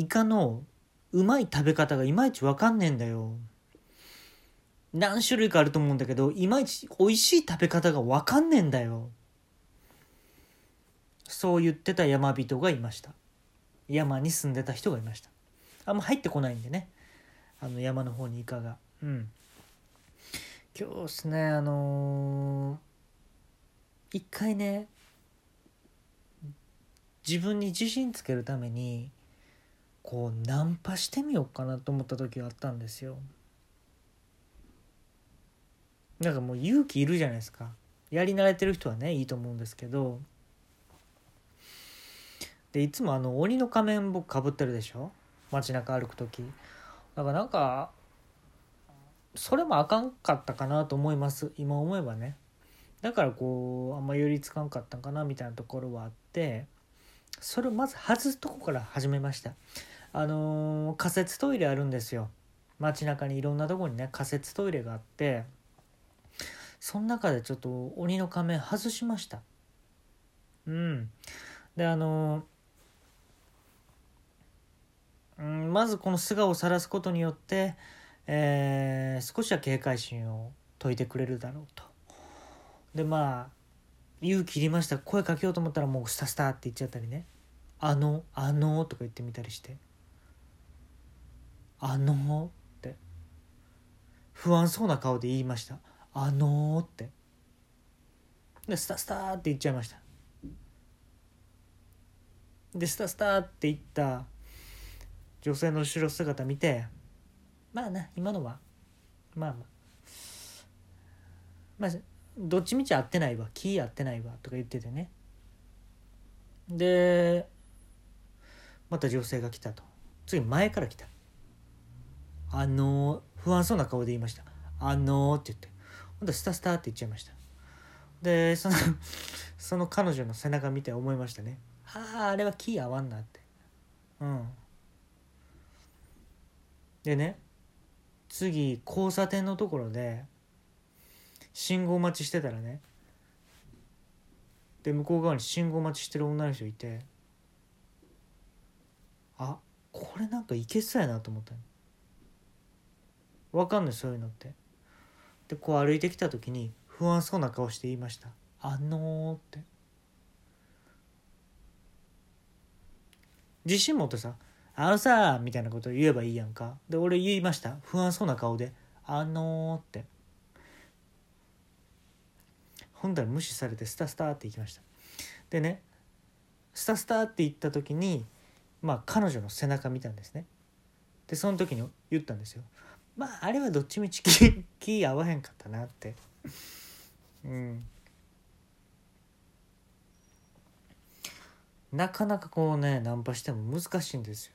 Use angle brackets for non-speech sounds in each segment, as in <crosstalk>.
イカのうまい食べ方がいまいちわかんねえんだよ。何種類かあると思うんだけどいまいち美味しい食べ方がわかんねえんだよ。そう言ってた山人がいました。山に住んでた人がいました。あんま入ってこないんでね。あの山の方にイカが。うん。今日ですねあのー一回ね自分に自信つけるためにこうナンパしてみようかなと思った時があったんですよ。なんかもう勇気いるじゃないですか。やり慣れてる人はねいいと思うんですけど。でいつもあの鬼の仮面僕かぶってるでしょ？街中歩く時。だからなんかそれもあかんかったかなと思います。今思えばね。だからこうあんま寄りつかんかったんかなみたいなところはあって。それをまず外すとこから始めました。あのー仮設トイレあるんですよ。街中にいろんなとこにね仮設トイレがあってその中でちょっと鬼の仮面外しました。うん。であのーうん、まずこの素顔を晒すことによって、えー少しは警戒心を解いてくれるだろうと。でまあ勇気いりました。声かけようと思ったらもうスタスタって言っちゃったりね「あのあの」とか言ってみたりして「あの」って。不安そうな顔で言いました「あの」って。でスタスタって言っちゃいました。でスタスタって言った女性の後ろ姿見てまあな今のは。まあまあ。まあどっちみち合ってないわ。気合ってないわ。とか言っててね。でまた女性が来たと。次前から来た。あのー不安そうな顔で言いました。あのーって言って。ほんとスタスタって言っちゃいました。でその <laughs> その彼女の背中見て思いましたね。あああれは気合わんなって。うん。でね次交差点のところで信号待ちしてたらねで向こう側に信号待ちしてる女の人いてあこれなんかいけそうやなと思ったの。わかんないそういうのって。でこう歩いてきた時に不安そうな顔して言いました「あのー」って。自信持ってさ「あのさ」みたいなこと言えばいいやんか。で俺言いました。不安そうな顔で「あのー」って。ほんだら無視されてスタスタって行きました。でねスタスタって行った時にまあ彼女の背中見たんですね。でその時に言ったんですよ。まああれはどっちみち気気合わへんかったなって。うん。なかなかこうねナンパしても難しいんですよ。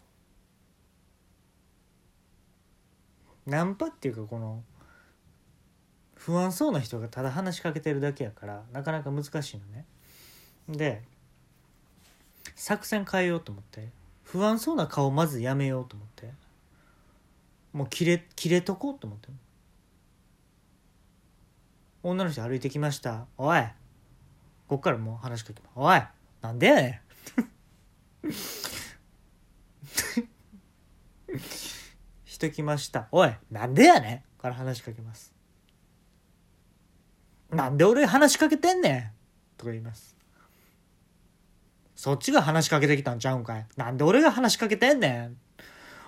ナンパっていうかこの不安そうな人がただ話しかけてるだけやからなかなか難しいのね。で作戦変えようと思って不安そうな顔まずやめようと思って。もう切れ切れとこうと思って女の人歩いてきました「おい!」こっからもう話しかけます「おい。なんでやねん!」人来ました「おい。なんでやねん!」から話しかけます「なんで俺話しかけてんねん!」とか言います。そっちが話しかけてきたんちゃうんかい。なんで俺が話しかけてんねん。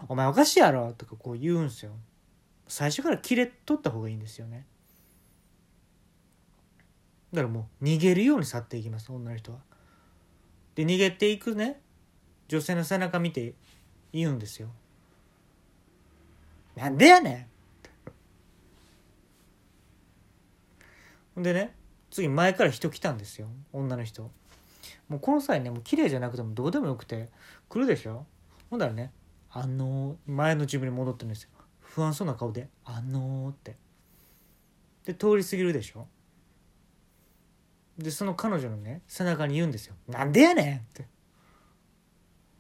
お前おかしいやろとかこう言うんすよ。最初から切れ取った方がいいんですよね。だからもう逃げるように去っていきます女の人は。で逃げていくね女性の背中見て言うんですよなんでやねほんでね次前から人来たんですよ女の人。もうこの際ねもう綺麗じゃなくてもどうでもよくて来るでしょ。ほんだらねあのー前の自分に戻ってるんですよ。不安そうな顔で「あのー」って。で通り過ぎるでしょ。でその彼女のね背中に言うんですよ「なんでやねん!」って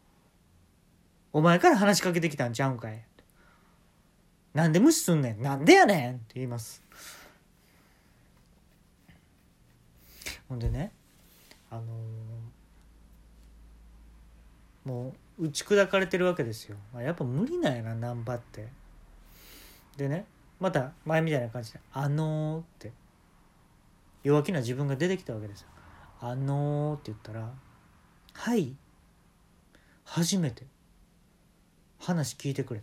「お前から話しかけてきたんちゃうんかい」なんで無視すんねん。なんでやねんって言います。ほんでねあのーもう打ち砕かれてるわけですよ。まあやっぱ無理なんやな難波って。でねまた前みたいな感じで「あのー」って。弱気な自分が出てきたわけですよ「あのー」って言ったら「はい。初めて。話聞いてくれ」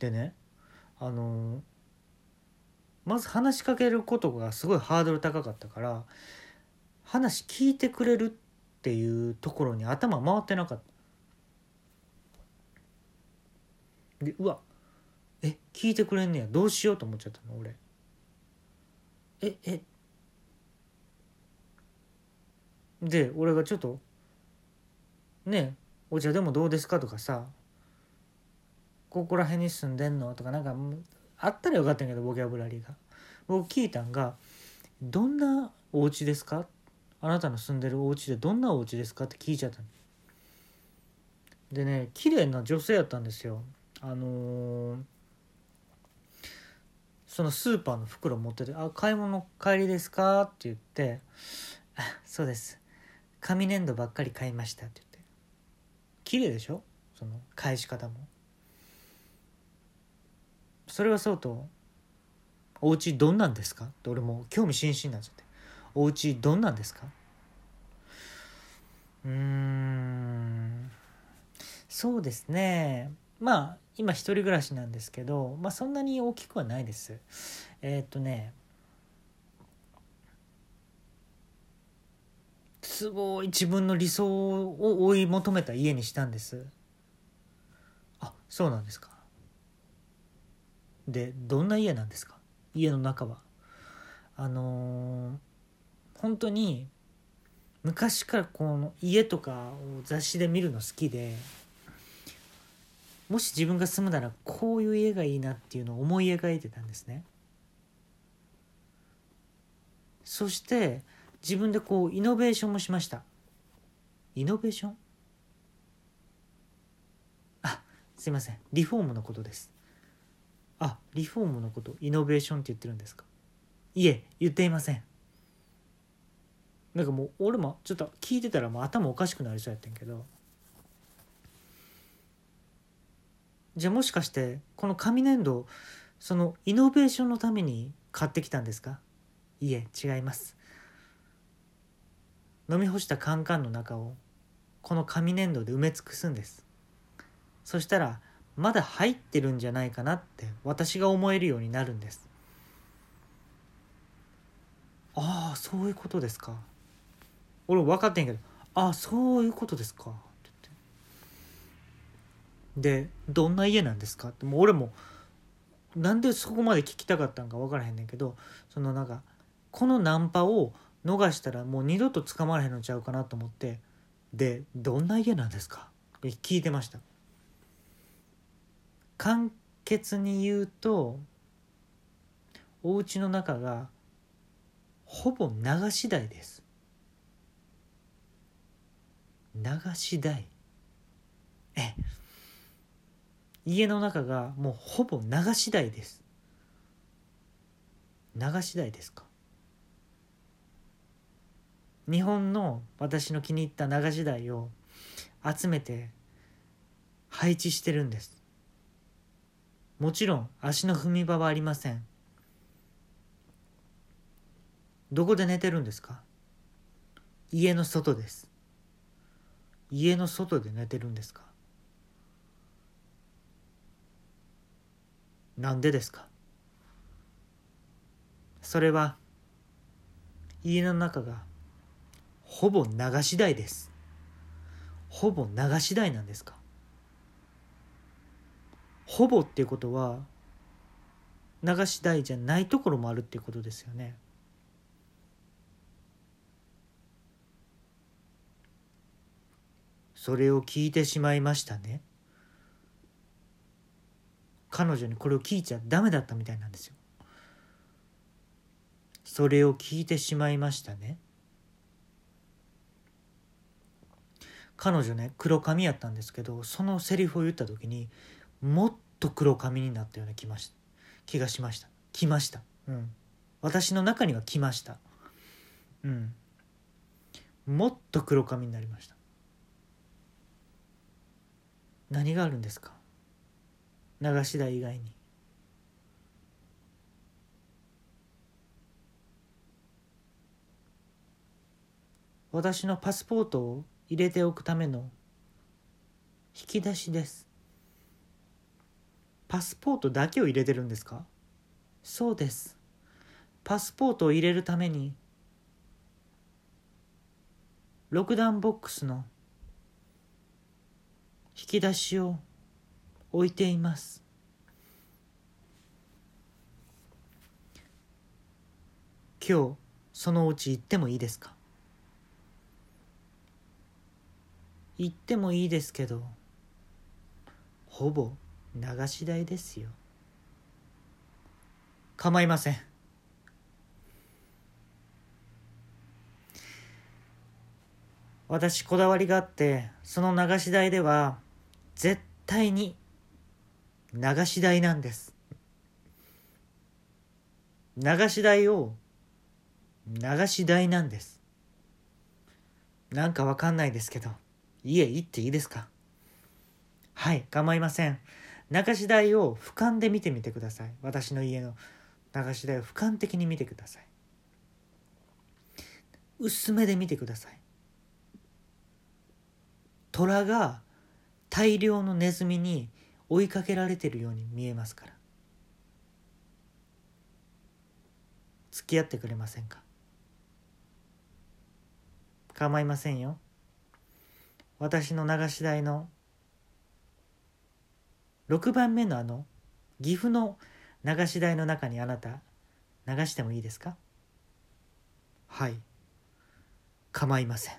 でねあのーまず話しかけることがすごいハードル高かったから話聞いてくれるっていうところに頭回ってなかった。でうわえ聞いてくれんねや。どうしようと思っちゃったの俺。ええ。で俺がちょっとねお茶でもどうですかとかさここら辺に住んでんの？とかなんかあったらよかったんやけどボキャブラリーが。僕聞いたんが「どんなお家ですか?」あなたの住んでるお家でどんなお家ですか？って聞いちゃったでね綺麗な女性やったんですよ。あのー、そのスーパーの袋持ってて「あ買い物帰りですか?」って言って「あそうです。紙粘土ばっかり買いました」って言って。綺麗でしょ？その返し方も。それはそうと「お家どんなんですか?」って俺も興味津々になっちゃって「お家どんなんですか?」うーん。そうですね。まあ今一人暮らしなんですけどまあそんなに大きくはないです。えー、っとね。すごい自分の理想を追い求めた家にしたんです。あそうなんですか。でどんな家なんですか？家の中は。あのー、本当に昔からこの家とかを雑誌で見るの好きでもし自分が住むならこういう家がいいなっていうのを思い描いてたんですね。そして自分でこうイノベーションもしました。イノベーション？あすいません。リフォームのことです。あリフォームのことイノベーションって言ってるんですか？いえ言っていません。なんかもう俺もちょっと聞いてたらもう頭おかしくなりそうやってんけど。じゃあもしかしてこの紙粘土そのイノベーションのために買ってきたんですか？いえ違います。飲み干したカンカンの中をこの紙粘土で埋め尽くすんです。そしたらまだ入ってるんじゃないかなって私が思えるようになるんです。ああそういうことですか。俺分かってんけど「ああそういうことですか」って言ってで「どんな家なんですか?」ってもう俺もなんでそこまで聞きたかったんか分からへんねんけどそのなんかこのナンパを逃したらもう二度と捕まらへんのちゃうかなと思ってで「どんな家なんですか?」聞いてました簡潔に言うとお家の中がほぼ流し台です流し台。え家の中がもうほぼ流し台です。流し台ですか？日本の私の気に入った流し台を集めて配置してるんです。もちろん足の踏み場はありません。どこで寝てるんですか？家の外です。家の外で寝てるんですか？なんでですか？それは家の中がほぼ流し台です。ほぼ流し台なんですか？ほぼっていうことは流し台じゃないところもあるっていうことですよね。それを聞いてしまいましたね。彼女にこれを聞いちゃダメだったみたいなんですよ。それを聞いてしまいましたね。彼女ね黒髪やったんですけどそのセリフを言った時にもっと黒髪になったような気まし気がしました来ましたうん私の中には来ましたうんもっと黒髪になりました何があるんですか？流し台以外に。私のパスポートを入れておくための引き出しです。パスポートだけを入れてるんですか？そうです。パスポートを入れるために6段ボックスの引き出しを置いています。今日そのうち行ってもいいですか？行ってもいいですけどほぼ流し台ですよ。構いません。私こだわりがあってその流し台では絶対に流し台なんです。流し台を流し台なんです。なんかわかんないですけど。家行っていいですか？はい構いません。流し台を俯瞰で見てみてください。私の家の流し台を俯瞰的に見てください。薄めで見てください。虎が大量のネズミに追いかけられてるように見えますから。付き合ってくれませんか？構いませんよ。私の流し台の6番目のあの岐阜の流し台の中にあなた流してもいいですか？はい。構いません。